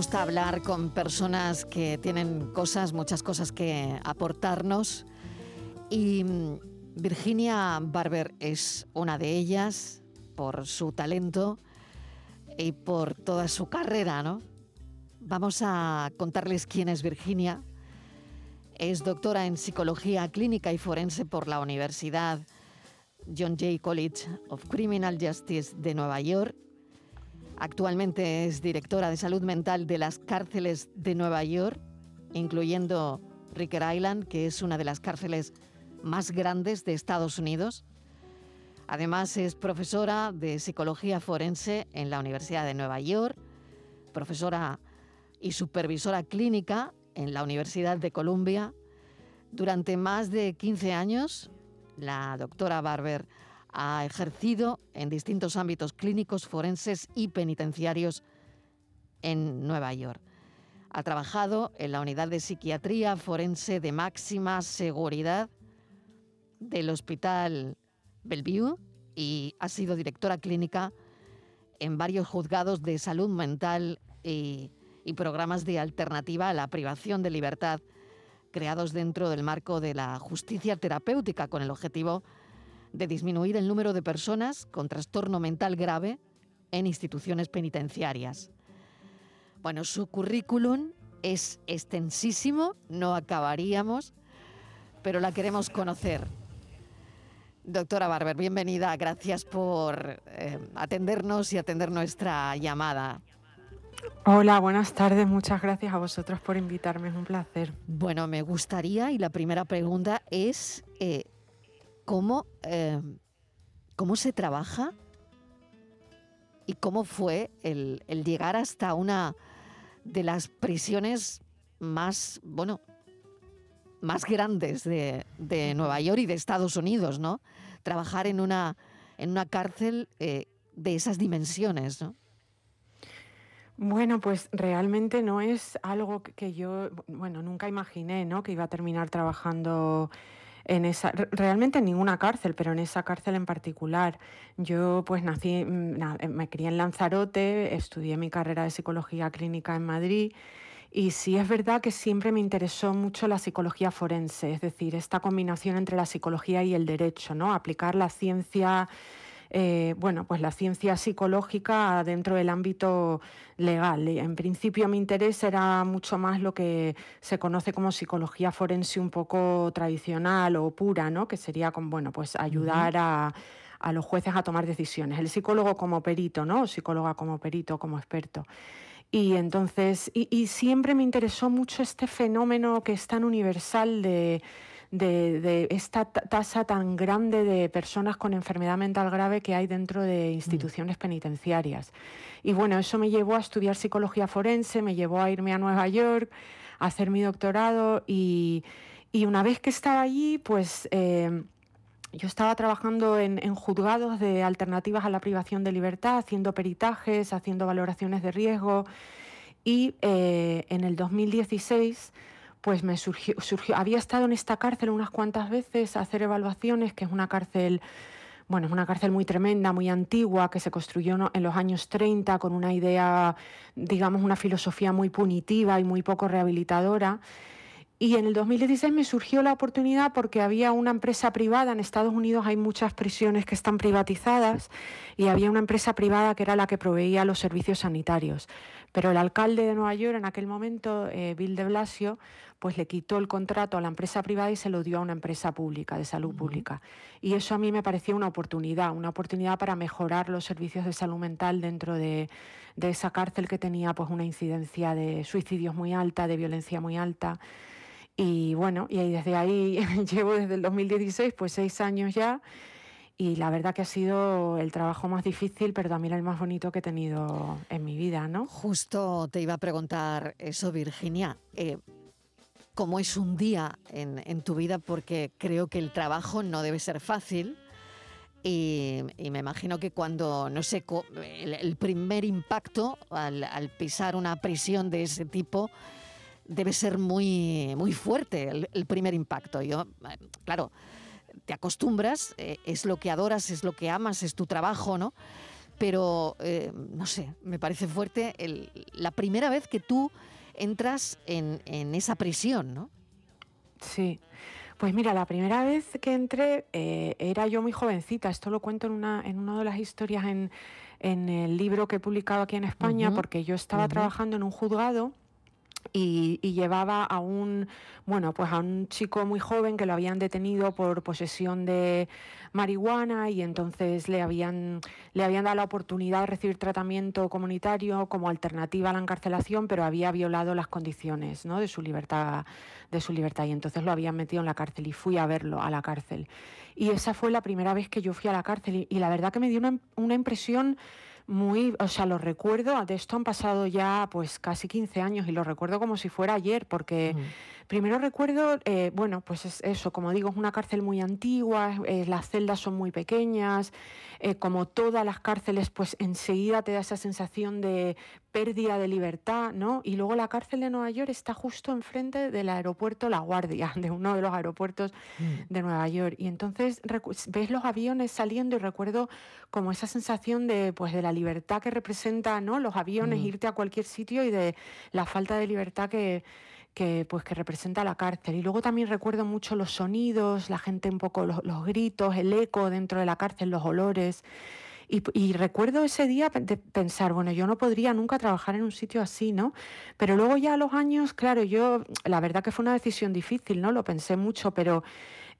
Gusta hablar con personas que tienen cosas, muchas cosas que aportarnos. Y mm, Virginia Barber es una de ellas por su talento y por toda su carrera, ¿no? Vamos a contarles quién es Virginia. Es doctora en psicología clínica y forense por la Universidad John Jay College of Criminal Justice de Nueva York. Actualmente es directora de salud mental de las cárceles de Nueva York, incluyendo Ricker Island, que es una de las cárceles más grandes de Estados Unidos. Además es profesora de psicología forense en la Universidad de Nueva York, profesora y supervisora clínica en la Universidad de Columbia. Durante más de 15 años la doctora Barber ha ejercido en distintos ámbitos clínicos, forenses y penitenciarios en Nueva York. Ha trabajado en la unidad de psiquiatría forense de máxima seguridad del Hospital Bellevue y ha sido directora clínica en varios juzgados de salud mental y, programas de alternativa a la privación de libertad creados dentro del marco de la justicia terapéutica con el objetivo de disminuir el número de personas con trastorno mental grave en instituciones penitenciarias. Bueno, su currículum es extensísimo, no acabaríamos, pero la queremos conocer. Doctora Barber, bienvenida, gracias por eh, atendernos y atender nuestra llamada. Hola, buenas tardes. Muchas gracias a vosotros por invitarme. Es un placer. Bueno, me gustaría, y la primera pregunta es, eh, ¿cómo, eh, ¿cómo se trabaja y cómo fue el, el, llegar hasta una de las prisiones más, bueno, más grandes de, de Nueva York y de Estados Unidos, ¿no? Trabajar en una, en una cárcel eh, de esas dimensiones, ¿no? Bueno, pues realmente no es algo que yo, bueno, nunca imaginé, ¿no? Que iba a terminar trabajando en esa, realmente en ninguna cárcel, pero en esa cárcel en particular. Yo pues nací, mm, me crié en Lanzarote, estudié mi carrera de psicología clínica en Madrid. Y sí es verdad que siempre me interesó mucho la psicología forense, es decir, esta combinación entre la psicología y el derecho, ¿no? Aplicar la ciencia eh, bueno, pues la ciencia psicológica dentro del ámbito legal. En principio mi interés era mucho más lo que se conoce como psicología forense un poco tradicional o pura, ¿no? Que sería con, bueno, pues ayudar a a los jueces a tomar decisiones. El psicólogo como perito, ¿no? O psicóloga como perito, como experto. Y entonces, y, y, siempre me interesó mucho este fenómeno que es tan universal de, de, de esta tasa tan grande de personas con enfermedad mental grave que hay dentro de instituciones penitenciarias. Y bueno, eso me llevó a estudiar psicología forense, me llevó a irme a Nueva York, a hacer mi doctorado y, y una vez que estaba allí, pues... Eh, yo estaba trabajando en, en, juzgados de alternativas a la privación de libertad, haciendo peritajes, haciendo valoraciones de riesgo y eh, en el 2016 pues me surgió, surgió, había estado en esta cárcel unas cuantas veces a hacer evaluaciones, que es una cárcel, bueno, es una cárcel muy tremenda, muy antigua, que se construyó en los años 30 con una idea, digamos, una filosofía muy punitiva y muy poco rehabilitadora. Y en el 2016 me surgió la oportunidad porque había una empresa privada, en Estados Unidos hay muchas prisiones que están privatizadas, y había una empresa privada que era la que proveía los servicios sanitarios. Pero el alcalde de Nueva York en aquel momento, eh, Bill de Blasio, pues le quitó el contrato a la empresa privada y se lo dio a una empresa pública, de salud pública. Y eso a mí me parecía una oportunidad, una oportunidad para mejorar los servicios de salud mental dentro de, de esa cárcel que tenía pues una incidencia de suicidios muy alta, de violencia muy alta. Y bueno, y desde ahí llevo desde el 2016, pues seis años ya. Y la verdad que ha sido el trabajo más difícil, pero también el más bonito que he tenido en mi vida, ¿no? Justo te iba a preguntar eso, Virginia. Eh, ¿Cómo es un día en, tu vida? Porque creo que el trabajo no debe ser fácil. Y, me imagino que cuando, no sé, el, primer impacto al, pisar una prisión de ese tipo debe ser muy, muy fuerte, el, primer impacto. Yo, claro, te acostumbras, eh, es lo que adoras, es lo que amas, es tu trabajo, ¿no? Pero, eh, no sé, me parece fuerte la primera vez que tú entras en, esa prisión, ¿no? Sí. Pues mira, la primera vez que entré eh, era yo muy jovencita. Esto lo cuento en una, en una de las historias en, el libro que he publicado aquí en España, porque yo estaba trabajando en un juzgado y, llevaba a un bueno pues a un chico muy joven que lo habían detenido por posesión de marihuana y entonces le habían le habían dado la oportunidad de recibir tratamiento comunitario como alternativa a la encarcelación pero había violado las condiciones ¿no? de su libertad de su libertad y entonces lo habían metido en la cárcel y fui a verlo a la cárcel y esa fue la primera vez que yo fui a la cárcel y, la verdad que me dio una, una impresión muy, o sea, lo recuerdo, de esto han pasado ya pues casi 15 años y lo recuerdo como si fuera ayer, porque primero recuerdo, eh, bueno, pues es eso, como digo, es una cárcel muy antigua, eh, las celdas son muy pequeñas, eh, como todas las cárceles, pues enseguida te da esa sensación de pérdida de libertad, ¿no? Y luego la cárcel de Nueva York está justo enfrente del aeropuerto La Guardia, de uno de los aeropuertos mm. de Nueva York. Y entonces ves los aviones saliendo y recuerdo como esa sensación de, pues, de la libertad que representa, ¿no? Los aviones, mm. irte a cualquier sitio y de la falta de libertad que, que, pues, que representa la cárcel. Y luego también recuerdo mucho los sonidos, la gente un poco, los, los gritos, el eco dentro de la cárcel, los olores. Y, recuerdo ese día de pensar, bueno, yo no podría nunca trabajar en un sitio así, ¿no? Pero luego ya a los años, claro, yo, la verdad que fue una decisión difícil, ¿no? Lo pensé mucho, pero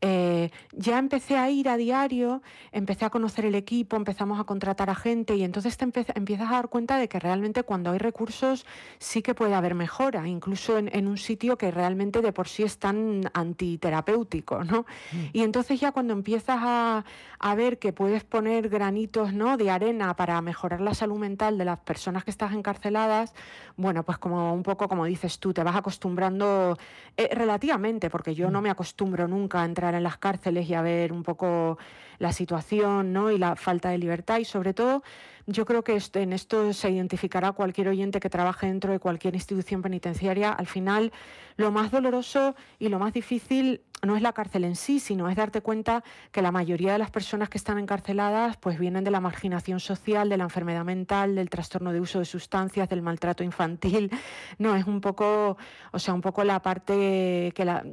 eh, ya empecé a ir a diario, empecé a conocer el equipo, empezamos a contratar a gente y entonces te empiezas a dar cuenta de que realmente cuando hay recursos sí que puede haber mejora, incluso en, un sitio que realmente de por sí es tan antiterapéutico, ¿no? Mm. Y entonces ya cuando empiezas a, a, ver que puedes poner granitos ¿no? de arena para mejorar la salud mental de las personas que estás encarceladas, bueno, pues como un poco como dices tú, te vas acostumbrando eh, relativamente, porque yo no mm. me acostumbro nunca a entrar en las cárceles y a ver un poco la situación y la falta de libertad y sobre todo yo creo que en esto se identificará cualquier oyente que trabaje dentro de cualquier institución penitenciaria. Al final, lo más doloroso y lo más difícil no es la cárcel en sí, sino es darte cuenta que la mayoría de las personas que están encarceladas pues vienen de la marginación social, de la enfermedad mental, del trastorno de uso de sustancias, del maltrato infantil. No, es un poco, o sea, un poco la parte que la,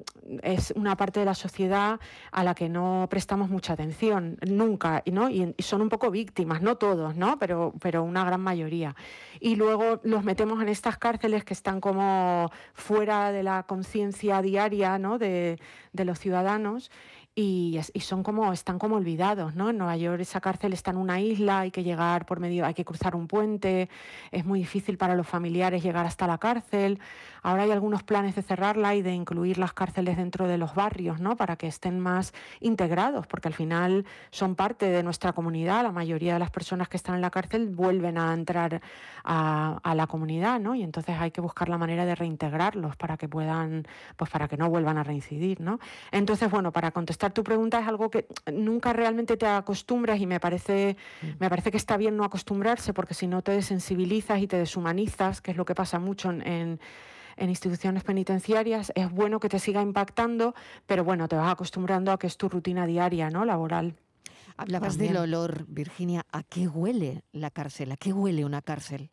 es una parte de la sociedad a la que no prestamos mucha atención nunca, ¿no? Y, y son un poco víctimas, no todos, ¿no? Pero, pero una gran mayoría. Y luego los metemos en estas cárceles que están como fuera de la conciencia diaria, ¿no? De, de los ciudadanos y, son como, están como olvidados, ¿no? En Nueva York esa cárcel está en una isla, hay que llegar por medio, hay que cruzar un puente, es muy difícil para los familiares llegar hasta la cárcel. Ahora hay algunos planes de cerrarla y de incluir las cárceles dentro de los barrios, ¿no? Para que estén más integrados, porque al final son parte de nuestra comunidad. La mayoría de las personas que están en la cárcel vuelven a entrar a, a la comunidad, ¿no? Y entonces hay que buscar la manera de reintegrarlos para que puedan, pues para que no vuelvan a reincidir, ¿no? Entonces, bueno, para contestar tu pregunta es algo que nunca realmente te acostumbras y me parece, mm. me parece que está bien no acostumbrarse porque si no te desensibilizas y te deshumanizas, que es lo que pasa mucho en, instituciones penitenciarias, es bueno que te siga impactando, pero bueno, te vas acostumbrando a que es tu rutina diaria, ¿no? Laboral. Hablabas del olor, Virginia. ¿A qué huele la cárcel? ¿A qué huele una cárcel?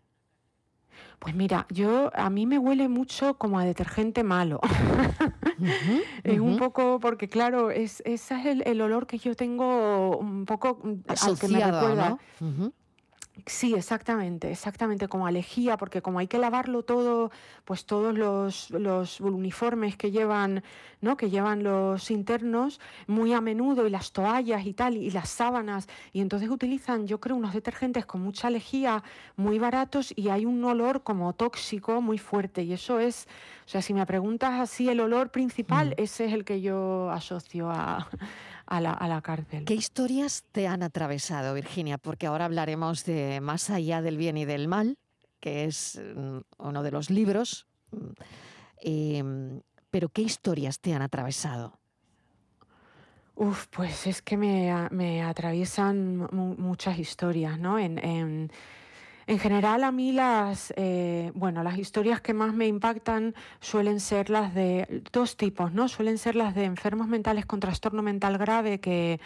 Pues mira, yo a mí me huele mucho como a detergente malo. es un poco porque claro, es, ese es el, olor que yo tengo un poco Asociado, al que me recuerda. Sí, exactamente, exactamente, como alejía, porque como hay que lavarlo todo, pues todos los, los, uniformes que llevan, ¿no? que llevan los internos muy a menudo, y las toallas y tal, y las sábanas, y entonces utilizan, yo creo, unos detergentes con mucha alejía, muy baratos, y hay un olor como tóxico muy fuerte, y eso es, o sea, si me preguntas así el olor principal, mm. ese es el que yo asocio a, a la, a la cárcel. ¿Qué historias te han atravesado, Virginia? Porque ahora hablaremos de Más allá del bien y del mal, que es mm, uno de los libros. Mm, em, pero ¿qué historias te han atravesado? Uf, pues es que me, me atraviesan muchas historias, ¿no? En, en, en general a mí las, eh, bueno, las historias que más me impactan suelen ser las de dos tipos, ¿no? Suelen ser las de enfermos mentales con trastorno mental grave que,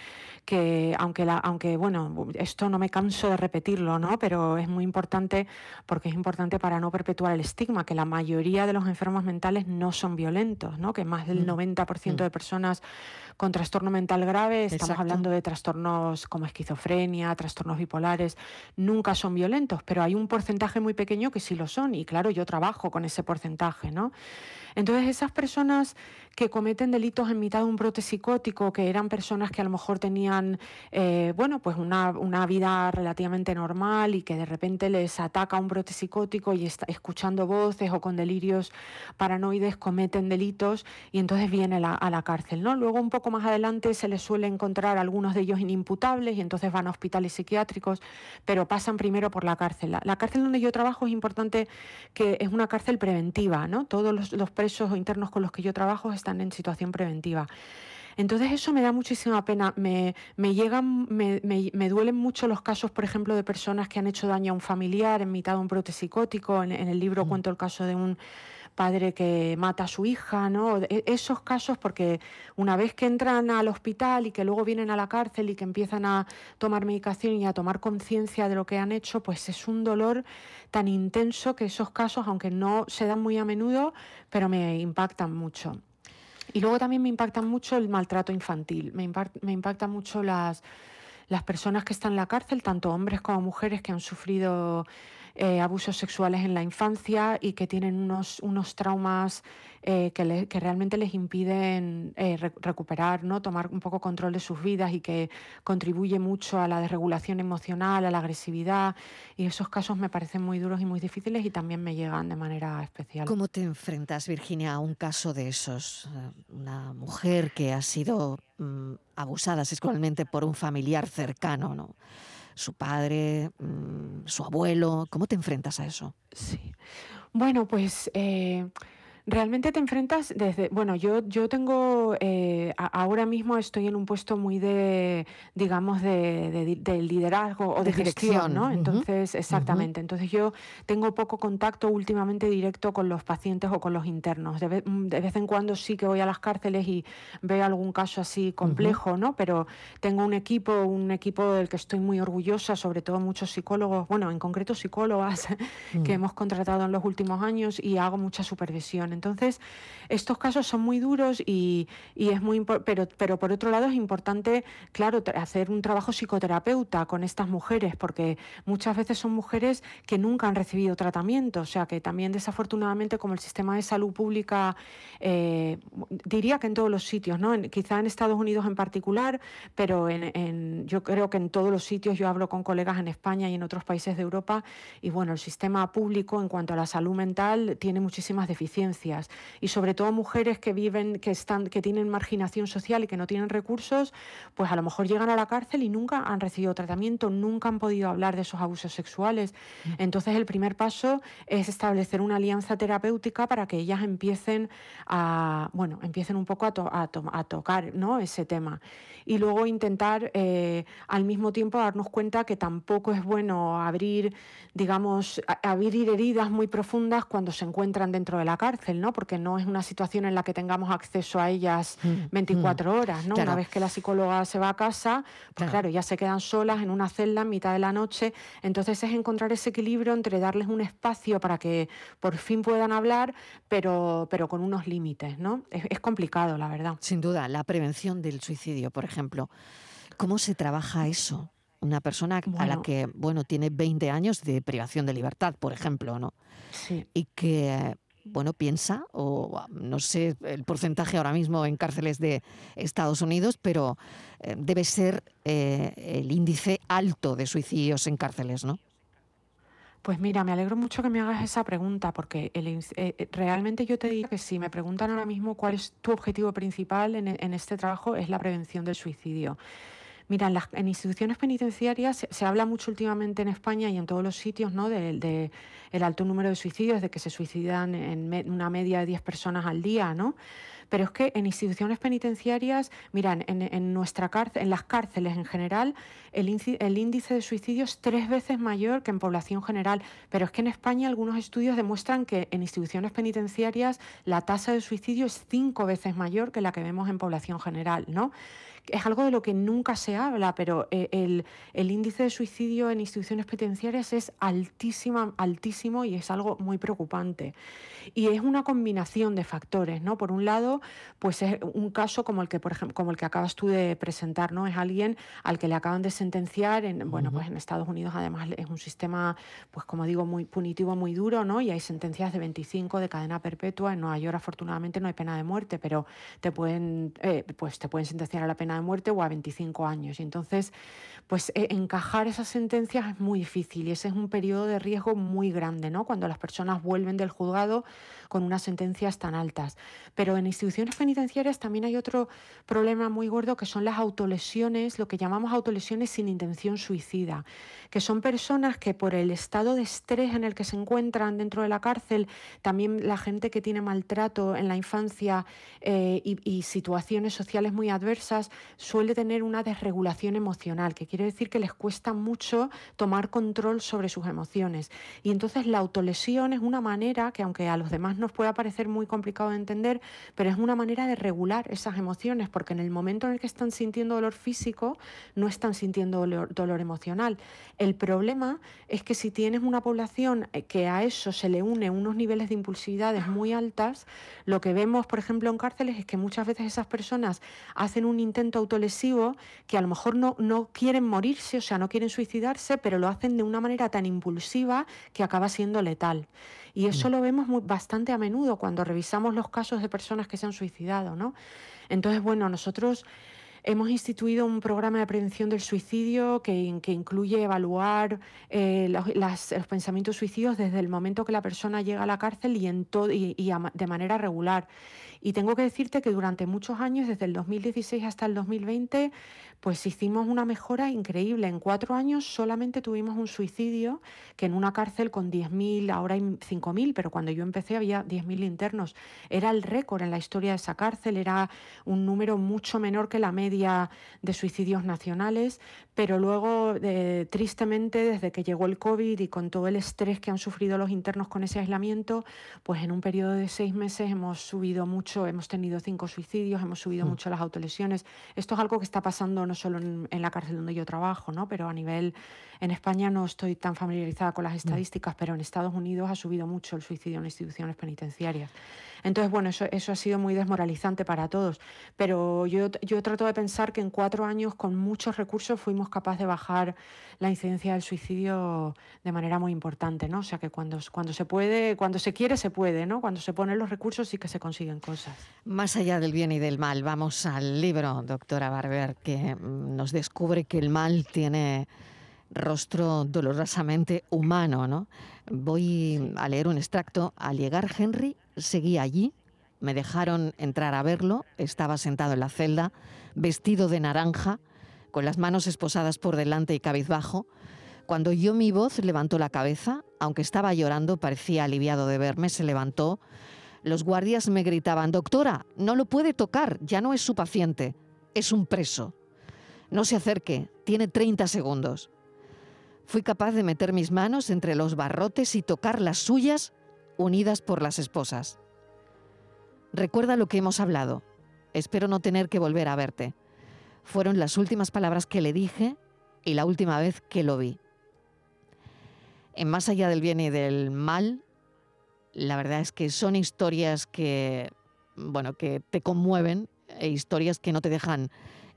que aunque, la, aunque, bueno, esto no me canso de repetirlo, ¿no? Pero es muy importante porque es importante para no perpetuar el estigma, que la mayoría de los enfermos mentales no son violentos, ¿no? Que más del 90% mm. de personas con trastorno mental grave, estamos hablando de trastornos como esquizofrenia, trastornos bipolares, nunca son violentos, pero hay un porcentaje muy pequeño que sí lo son y claro, yo trabajo con ese porcentaje, ¿no? Entonces, esas personas que cometen delitos en mitad de un brote psicótico, que eran personas que a lo mejor tenían, eh, bueno, pues una, una, vida relativamente normal y que de repente les ataca un brote psicótico y está escuchando voces o con delirios paranoides cometen delitos y entonces viene a la cárcel, ¿no? Luego un poco más adelante se les suele encontrar algunos de ellos inimputables y entonces van a hospitales psiquiátricos, pero pasan primero por la cárcel. La, cárcel donde yo trabajo es importante que es una cárcel preventiva, ¿no? Todos los presos o internos con los que yo trabajo están en situación preventiva. Entonces eso me da muchísima pena. Me, me llegan, me, me, duelen mucho los casos, por ejemplo, de personas que han hecho daño a un familiar en mitad de un brote psicótico. En, el libro mm. cuento el caso de un padre que mata a su hija, ¿no? E, esos casos, porque una vez que entran al hospital y que luego vienen a la cárcel y que empiezan a tomar medicación y a tomar conciencia de lo que han hecho, pues es un dolor tan intenso que esos casos, aunque no se dan muy a menudo, pero me impactan mucho. Y luego también me impacta mucho el maltrato infantil, me, impacta mucho las, las personas que están en la cárcel, tanto hombres como mujeres que han sufrido eh, abusos sexuales en la infancia y que tienen unos, unos traumas eh, que, que, realmente les impiden eh, recuperar, ¿no? tomar un poco control de sus vidas y que contribuye mucho a la desregulación emocional, a la agresividad. Y esos casos me parecen muy duros y muy difíciles y también me llegan de manera especial. ¿Cómo te enfrentas, Virginia, a un caso de esos? Una mujer que ha sido mm, abusada sexualmente por un familiar cercano, ¿no? Su padre, mm, su abuelo. ¿Cómo te enfrentas a eso? Sí. Bueno, pues eh, Realmente te enfrentas desde, bueno, yo, yo tengo, eh, ahora mismo estoy en un puesto muy de, digamos, de, liderazgo o de, gestión, ¿no? Entonces, exactamente. Entonces yo tengo poco contacto últimamente directo con los pacientes o con los internos. De vez, en cuando sí que voy a las cárceles y veo algún caso así complejo, ¿no? Pero tengo un equipo, un equipo del que estoy muy orgullosa, sobre todo muchos psicólogos, bueno, en concreto psicólogas que mm. hemos contratado en los últimos años y hago mucha supervisión. Entonces, estos casos son muy duros y, es muy pero, pero por otro lado es importante, claro, hacer un trabajo psicoterapeuta con estas mujeres, porque muchas veces son mujeres que nunca han recibido tratamiento, o sea que también desafortunadamente como el sistema de salud pública, eh, diría que en todos los sitios, ¿no? quizá en Estados Unidos en particular, pero en, yo creo que en todos los sitios, yo hablo con colegas en España y en otros países de Europa, y bueno, el sistema público en cuanto a la salud mental tiene muchísimas deficiencias y sobre todo mujeres que viven, que están, que tienen marginación social y que no tienen recursos, pues a lo mejor llegan a la cárcel y nunca han recibido tratamiento, nunca han podido hablar de esos abusos sexuales. Mm. Entonces el primer paso es establecer una alianza terapéutica para que ellas empiecen a, bueno, empiecen un poco a, a, tocar ¿no? ese tema. Y luego intentar eh, al mismo tiempo darnos cuenta que tampoco es bueno abrir, digamos, abrir heridas muy profundas cuando se encuentran dentro de la cárcel. ¿No? Porque no es una situación en la que tengamos acceso a ellas 24 mm, mm. horas, ¿no? Una vez que la psicóloga se va a casa, pues claro. ya se quedan solas en una celda en mitad de la noche. Entonces es encontrar ese equilibrio entre darles un espacio para que por fin puedan hablar, pero, pero con unos límites, ¿no? Es, complicado, la verdad. Sin duda, la prevención del suicidio, por ejemplo. ¿Cómo se trabaja eso? Una persona a la que, bueno, tiene 20 años de privación de libertad, por ejemplo, ¿no? Sí. Y que bueno, piensa, o no sé el porcentaje ahora mismo en cárceles de Estados Unidos, pero eh, debe ser eh, el índice alto de suicidios en cárceles, ¿no? Pues mira, me alegro mucho que me hagas esa pregunta, porque eh, eh, realmente yo te digo que si me preguntan ahora mismo cuál es tu objetivo principal en este trabajo, es la prevención del suicidio. Mira, en, instituciones penitenciarias se, habla mucho últimamente en España y en todos los sitios ¿no? del de, el alto número de suicidios, de que se suicidan en una media de 10 personas al día, ¿no? Pero es que en instituciones penitenciarias, miran, en, nuestra cárcel, en las cárceles en general, el, el, índice de suicidio es tres veces mayor que en población general. Pero es que en España algunos estudios demuestran que en instituciones penitenciarias la tasa de suicidio es cinco veces mayor que la que vemos en población general, ¿no? Es algo de lo que nunca se habla, pero eh, el, índice de suicidio en instituciones penitenciarias es altísima, altísimo y es algo muy preocupante. Y es una combinación de factores, ¿no? Por un lado, pues es un caso como el que, por ejemplo, como el que acabas tú de presentar, ¿no? Es alguien al que le acaban de sentenciar, en, bueno, pues en Estados Unidos además es un sistema, pues como digo, muy punitivo, muy duro, ¿no? Y hay sentencias de 25 de cadena perpetua. En Nueva York afortunadamente no hay pena de muerte, pero te pueden, eh, pues te pueden sentenciar a la pena muerte o a 25 años. Y entonces, pues e, encajar esas sentencias es muy difícil y ese es un periodo de riesgo muy grande, ¿no? Cuando las personas vuelven del juzgado con unas sentencias tan altas. Pero en instituciones penitenciarias también hay otro problema muy gordo que son las autolesiones, lo que llamamos autolesiones sin intención suicida, que son personas que por el estado de estrés en el que se encuentran dentro de la cárcel, también la gente que tiene maltrato en la infancia eh, y, y situaciones sociales muy adversas, suele tener una desregulación emocional, que quiere decir que les cuesta mucho tomar control sobre sus emociones. Y entonces la autolesión es una manera que aunque a los demás nos pueda parecer muy complicado de entender, pero es una manera de regular esas emociones, porque en el momento en el que están sintiendo dolor físico, no están sintiendo dolor, emocional. El problema es que si tienes una población eh, que a eso se le une unos niveles de impulsividades muy altas, lo que vemos, por ejemplo, en cárceles es que muchas veces esas personas hacen un intento autolesivo que a lo mejor no, no quieren morirse, o sea, no quieren suicidarse, pero lo hacen de una manera tan impulsiva que acaba siendo letal. Y eso mm. lo vemos muy, bastante a menudo cuando revisamos los casos de personas que se han suicidado, ¿no? Entonces, bueno, nosotros hemos instituido un programa de prevención del suicidio que, que incluye evaluar eh, los, pensamientos suicidios desde el momento que la persona llega a la cárcel y, en y, de manera regular. Y tengo que decirte que durante muchos años, desde el 2016 hasta el 2020, pues hicimos una mejora increíble. En cuatro años solamente tuvimos un suicidio, que en una cárcel con 10.000, ahora hay 5.000, pero cuando yo empecé había 10.000 internos. Era el récord en la historia de esa cárcel, era un número mucho menor que la media de suicidios nacionales, pero luego, eh, tristemente, desde que llegó el COVID y con todo el estrés que han sufrido los internos con ese aislamiento, pues en un periodo de seis meses hemos subido mucho, hemos tenido cinco suicidios, hemos subido mm. mucho las autolesiones. Esto es algo que está pasando no solo en, la cárcel donde yo trabajo, ¿no? pero a nivel, en España no estoy tan familiarizada con las mm. estadísticas, pero en Estados Unidos ha subido mucho el suicidio en instituciones penitenciarias. Entonces, bueno, eso, eso ha sido muy desmoralizante para todos. Pero yo, yo trato de pensar que en cuatro años, con muchos recursos, fuimos capaces de bajar la incidencia del suicidio de manera muy importante, ¿no? O sea que cuando, cuando se puede, cuando se quiere, se puede, ¿no? Cuando se ponen los recursos sí que se consiguen cosas. Más allá del bien y del mal, vamos al libro, doctora Barber, que mm, nos descubre que el mal tiene rostro dolorosamente humano, ¿no? Voy a leer un extracto. Al llegar Henry, seguí allí, me dejaron entrar a verlo, estaba sentado en la celda, vestido de naranja, con las manos esposadas por delante y cabizbajo. Cuando oyó mi voz, levantó la cabeza, aunque estaba llorando, parecía aliviado de verme, se levantó. Los guardias me gritaban, doctora, no lo puede tocar, ya no es su paciente, es un preso. No se acerque, tiene 30 segundos. Fui capaz de meter mis manos entre los barrotes y tocar las suyas unidas por las esposas. Recuerda lo que hemos hablado. Espero no tener que volver a verte. Fueron las últimas palabras que le dije y la última vez que lo vi. En Más allá del bien y del mal, la verdad es que son historias que, bueno, que te conmueven e historias que no te dejan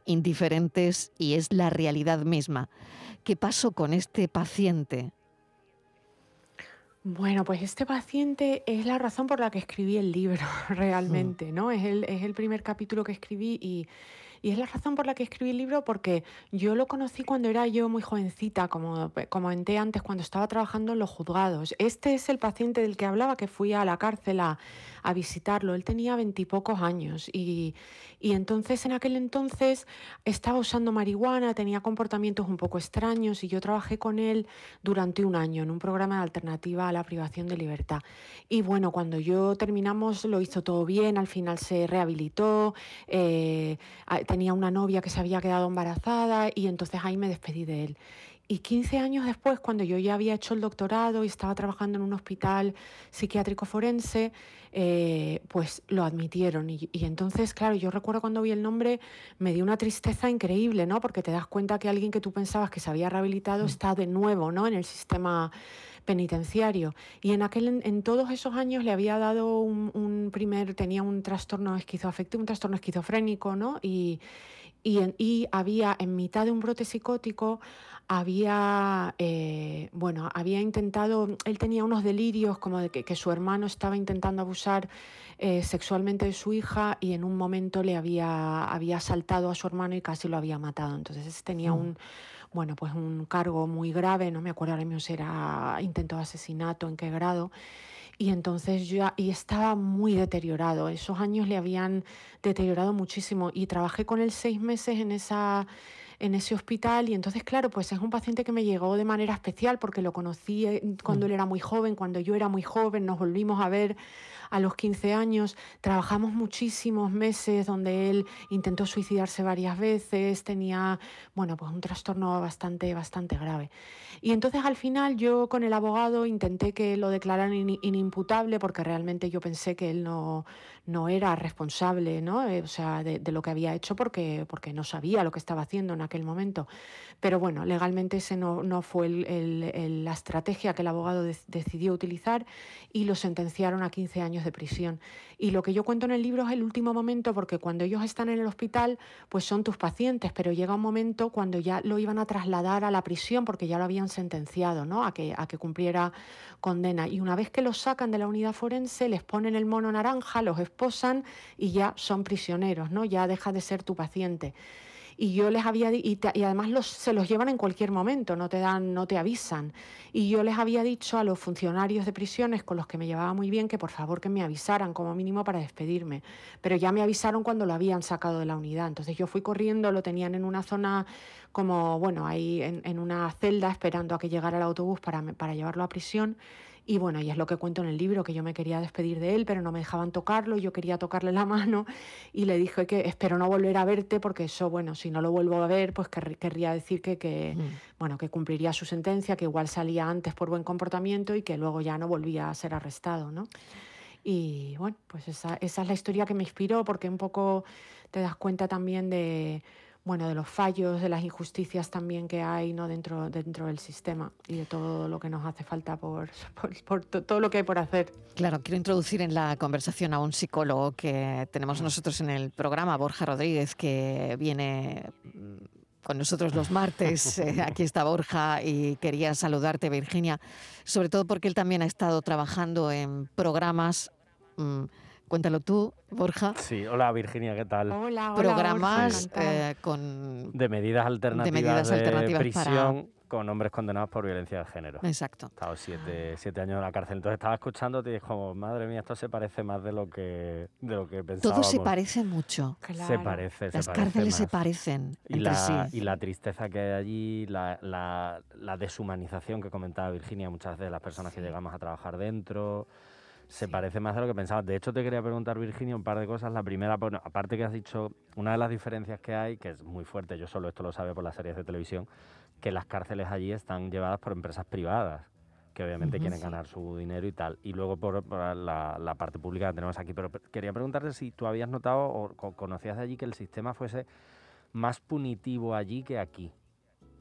indiferentes y es la realidad misma. ¿Qué pasó con este paciente? Bueno, pues este paciente es la razón por la que escribí el libro, realmente, ¿no? Es el, es el primer capítulo que escribí y, Y es la razón por la que escribí el libro, porque yo lo conocí cuando era yo muy jovencita, como comenté antes, cuando estaba trabajando en los juzgados. Este es el paciente del que hablaba, que fui a la cárcel a, a visitarlo. Él tenía veintipocos años y, y entonces en aquel entonces estaba usando marihuana, tenía comportamientos un poco extraños y yo trabajé con él durante un año en un programa de alternativa a la privación de libertad. Y bueno, cuando yo terminamos lo hizo todo bien, al final se rehabilitó, eh, tenía una novia que se había quedado embarazada y entonces ahí me despedí de él. Y 15 años después, cuando yo ya había hecho el doctorado y estaba trabajando en un hospital psiquiátrico forense, eh, pues lo admitieron. Y, entonces, claro, yo recuerdo cuando vi el nombre, me dio una tristeza increíble, ¿no? Porque te das cuenta que alguien que tú pensabas que se había rehabilitado mm. está de nuevo, ¿no? En el sistema penitenciario. Y en aquel, en todos esos años le había dado un, un primer, tenía un trastorno esquizoafectivo, un trastorno esquizofrénico, ¿no? Y, y, y, había en mitad de un brote psicótico había, eh, bueno, había intentado, él tenía unos delirios como de que, su hermano estaba intentando abusar eh, sexualmente de su hija y en un momento le había, había asaltado a su hermano y casi lo había matado. Entonces tenía mm. un, bueno, pues un cargo muy grave, no me acuerdo ahora mismo si era intento de asesinato, en qué grado. Y entonces yo y estaba muy deteriorado. Esos años le habían deteriorado muchísimo y trabajé con él seis meses en esa en ese hospital y entonces, claro, pues es un paciente que me llegó de manera especial porque lo conocí eh, cuando mm. él era muy joven, cuando yo era muy joven, nos volvimos a ver a los 15 años, trabajamos muchísimos meses donde él intentó suicidarse varias veces, tenía, bueno, pues un trastorno bastante, bastante grave. Y entonces al final yo con el abogado intenté que lo declararan inimputable porque realmente yo pensé que él no, no era responsable, ¿no? Eh, o sea, de, lo que había hecho porque, porque no sabía lo que estaba haciendo en aquel momento. Pero bueno, legalmente ese no, no fue la estrategia que el abogado decidió utilizar y lo sentenciaron a 15 años de prisión. Y lo que yo cuento en el libro es el último momento porque cuando ellos están en el hospital, pues son tus pacientes, pero llega un momento cuando ya lo iban a trasladar a la prisión porque ya lo habían sentenciado, ¿no? A que, a que cumpliera condena. Y una vez que los sacan de la unidad forense, les ponen el mono naranja, los esposan y ya son prisioneros, ¿no? Ya deja de ser tu paciente y yo les había y, y además los, se los llevan en cualquier momento, no te dan, no te avisan. Y yo les había dicho a los funcionarios de prisiones con los que me llevaba muy bien que por favor que me avisaran como mínimo para despedirme. Pero ya me avisaron cuando lo habían sacado de la unidad. Entonces yo fui corriendo, lo tenían en una zona como, bueno, ahí en, en una celda esperando a que llegara el autobús para, para llevarlo a prisión. Y bueno, y es lo que cuento en el libro, que yo me quería despedir de él, pero no me dejaban tocarlo, yo quería tocarle la mano y le dije que espero no volver a verte porque eso, bueno, si no lo vuelvo a ver, pues querría decir que, que mm. bueno, que cumpliría su sentencia, que igual salía antes por buen comportamiento y que luego ya no volvía a ser arrestado, ¿no? Y bueno, pues esa, esa es la historia que me inspiró porque un poco te das cuenta también de bueno, de los fallos, de las injusticias también que hay ¿no? dentro, dentro del sistema y de todo lo que nos hace falta por, por, todo lo que hay por hacer. Claro, quiero introducir en la conversación a un psicólogo que tenemos nosotros en el programa, Borja Rodríguez, que viene mm, con nosotros los martes. Eh, aquí está Borja y quería saludarte, Virginia, sobre todo porque él también ha estado trabajando en programas. Mm, Cuéntalo tú, Borja. Sí, hola Virginia, ¿qué tal? Hola, hola Programas eh, con... De medidas alternativas de, prisión con hombres condenados por violencia de género. Exacto. He estado siete, siete, años en la cárcel. Entonces estaba escuchando y dije como, madre mía, esto se parece más de lo que, de lo que pensábamos. Todo se parece mucho. Se parece, Las se cárceles se parecen y la, sí. Y la tristeza que hay allí, la, la, la, deshumanización que comentaba Virginia, muchas veces de las personas que llegamos a trabajar dentro se parece más a lo que pensaba. De hecho, te quería preguntar, Virginia, un par de cosas. La primera, bueno, aparte que has dicho, una de las diferencias que hay, que es muy fuerte, yo solo esto lo sabe por las series de televisión, que las cárceles allí están llevadas por empresas privadas, que obviamente quieren ganar su dinero y tal. Y luego por, la, parte pública que tenemos aquí. Pero quería preguntarte si tú habías notado o conocías de allí que el sistema fuese más punitivo allí que aquí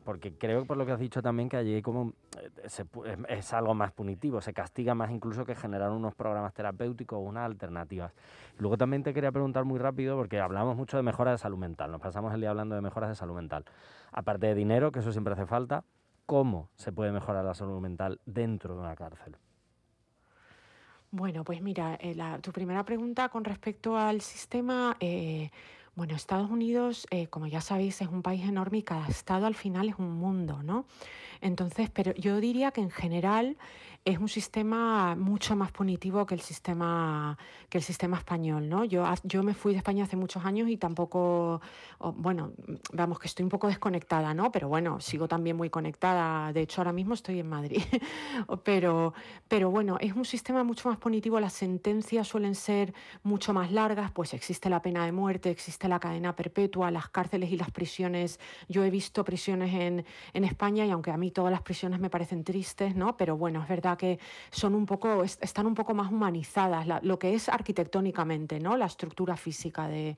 porque creo por lo que has dicho también que allí como eh, es, algo más punitivo, se castiga más incluso que generar unos programas terapéuticos o unas alternativas. Luego también te quería preguntar muy rápido, porque hablamos mucho de mejoras de salud mental, nos pasamos el día hablando de mejoras de salud mental. Aparte de dinero, que eso siempre hace falta, ¿cómo se puede mejorar la salud mental dentro de una cárcel? Bueno, pues mira, eh, tu primera pregunta con respecto al sistema, eh, Bueno, Estados Unidos, eh, como ya sabéis, es un país enorme y cada estado al final es un mundo, ¿no? Entonces, pero yo diría que en general es un sistema mucho más punitivo que el sistema, que el sistema español. ¿no? Yo, yo me fui de España hace muchos años y tampoco, bueno, vamos que estoy un poco desconectada, ¿no? pero bueno, sigo también muy conectada. De hecho, ahora mismo estoy en Madrid. pero, pero bueno, es un sistema mucho más punitivo. Las sentencias suelen ser mucho más largas, pues existe la pena de muerte, existe la cadena perpetua, las cárceles y las prisiones. Yo he visto prisiones en, en España y aunque a mí todas las prisiones me parecen tristes, ¿no? pero bueno, es verdad que son un poco, están un poco más humanizadas, lo que es arquitectónicamente, ¿no? la estructura física de,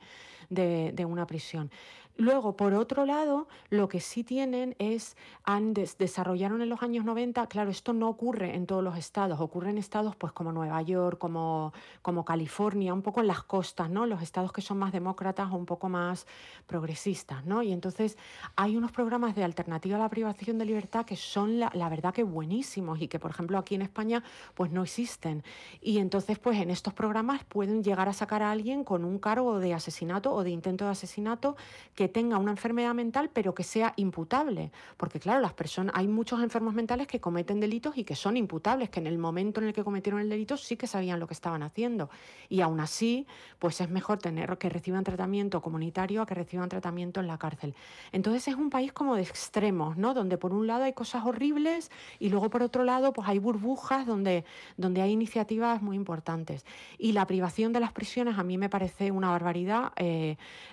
de una prisión. Luego, por otro lado, lo que sí tienen es, han desarrollaron en los años 90, claro, esto no ocurre en todos los estados, ocurre en estados pues como Nueva York, como, como California, un poco en las costas, ¿no? Los estados que son más demócratas o un poco más progresistas, ¿no? Y entonces hay unos programas de alternativa a la privación de libertad que son la, la verdad que buenísimos y que, por ejemplo, aquí en España pues no existen. Y entonces, pues en estos programas pueden llegar a sacar a alguien con un cargo de asesinato o de intento de asesinato que tenga una enfermedad mental, pero que sea imputable. Porque claro, las personas, hay muchos enfermos mentales que cometen delitos y que son imputables, que en el momento en el que cometieron el delito sí que sabían lo que estaban haciendo. Y aún así, pues es mejor tener que reciban tratamiento comunitario a que reciban tratamiento en la cárcel. Entonces es un país como de extremos, ¿no? Donde por un lado hay cosas horribles y luego por otro lado pues hay burbujas donde, donde hay iniciativas muy importantes. Y la privación de las prisiones a mí me parece una barbaridad. Eh,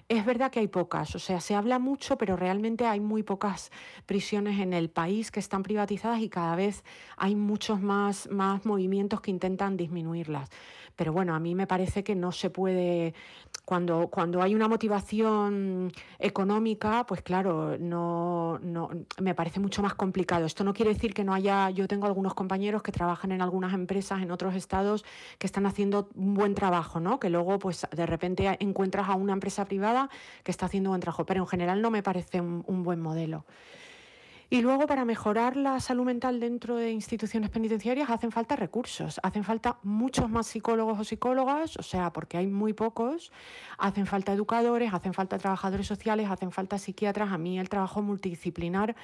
es verdad que hay pocas, o sea, se habla mucho, pero realmente hay muy pocas prisiones en el país que están privatizadas y cada vez hay muchos más, más movimientos que intentan disminuirlas. Pero bueno, a mí me parece que no se puede, cuando, cuando hay una motivación económica, pues claro, no, no, me parece mucho más complicado. Esto no quiere decir que no haya, yo tengo algunos compañeros que trabajan en algunas empresas en otros estados que están haciendo un buen trabajo, ¿no? Que luego, pues de repente encuentras a una empresa privada que está haciendo buen trabajo, pero en general no me parece un buen modelo. Y luego para mejorar la salud mental dentro de instituciones penitenciarias hacen falta recursos, hacen falta muchos más psicólogos o psicólogas, o sea, porque hay muy pocos, hacen falta educadores, hacen falta trabajadores sociales, hacen falta psiquiatras. A mí el trabajo multidisciplinar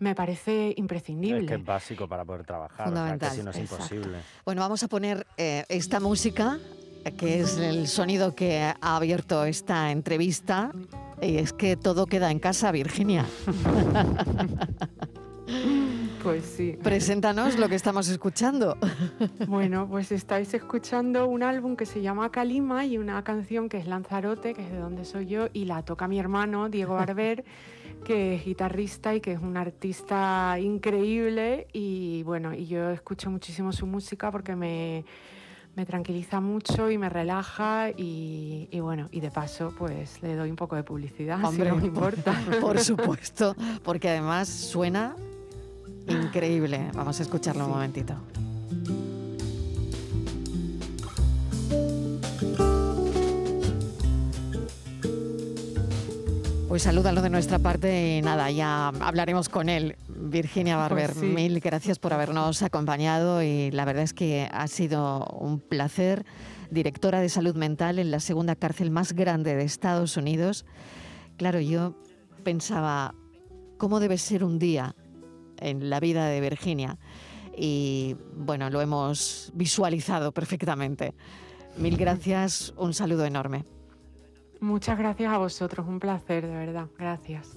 me parece imprescindible. Es que es básico para poder trabajar, o sea, si no es imposible. Bueno, vamos a poner eh, esta música que es el sonido que ha abierto esta entrevista. Y es que todo queda en casa, Virginia. Pues sí. Preséntanos lo que estamos escuchando. Bueno, pues estáis escuchando un álbum que se llama Calima y una canción que es Lanzarote, que es de donde soy yo, y la toca mi hermano Diego Barber, que es guitarrista y que es un artista increíble. Y bueno, y yo escucho muchísimo su música porque me me tranquiliza mucho y me relaja y, bueno, y de paso pues le doy un poco de publicidad, Hombre, si no me importa. Por supuesto, porque además suena increíble. Vamos a escucharlo un momentito. Pues salúdalo de nuestra parte y nada, ya hablaremos con él. Virginia pues Barber, mil gracias por habernos acompañado y la verdad es que ha sido un placer. Directora de salud mental en la segunda cárcel más grande de Estados Unidos. Claro, yo pensaba, ¿cómo debe ser un día en la vida de Virginia? Y bueno, lo hemos visualizado perfectamente. Mil gracias, un saludo enorme. Muchas gracias a vosotros, un placer, de verdad. Gracias.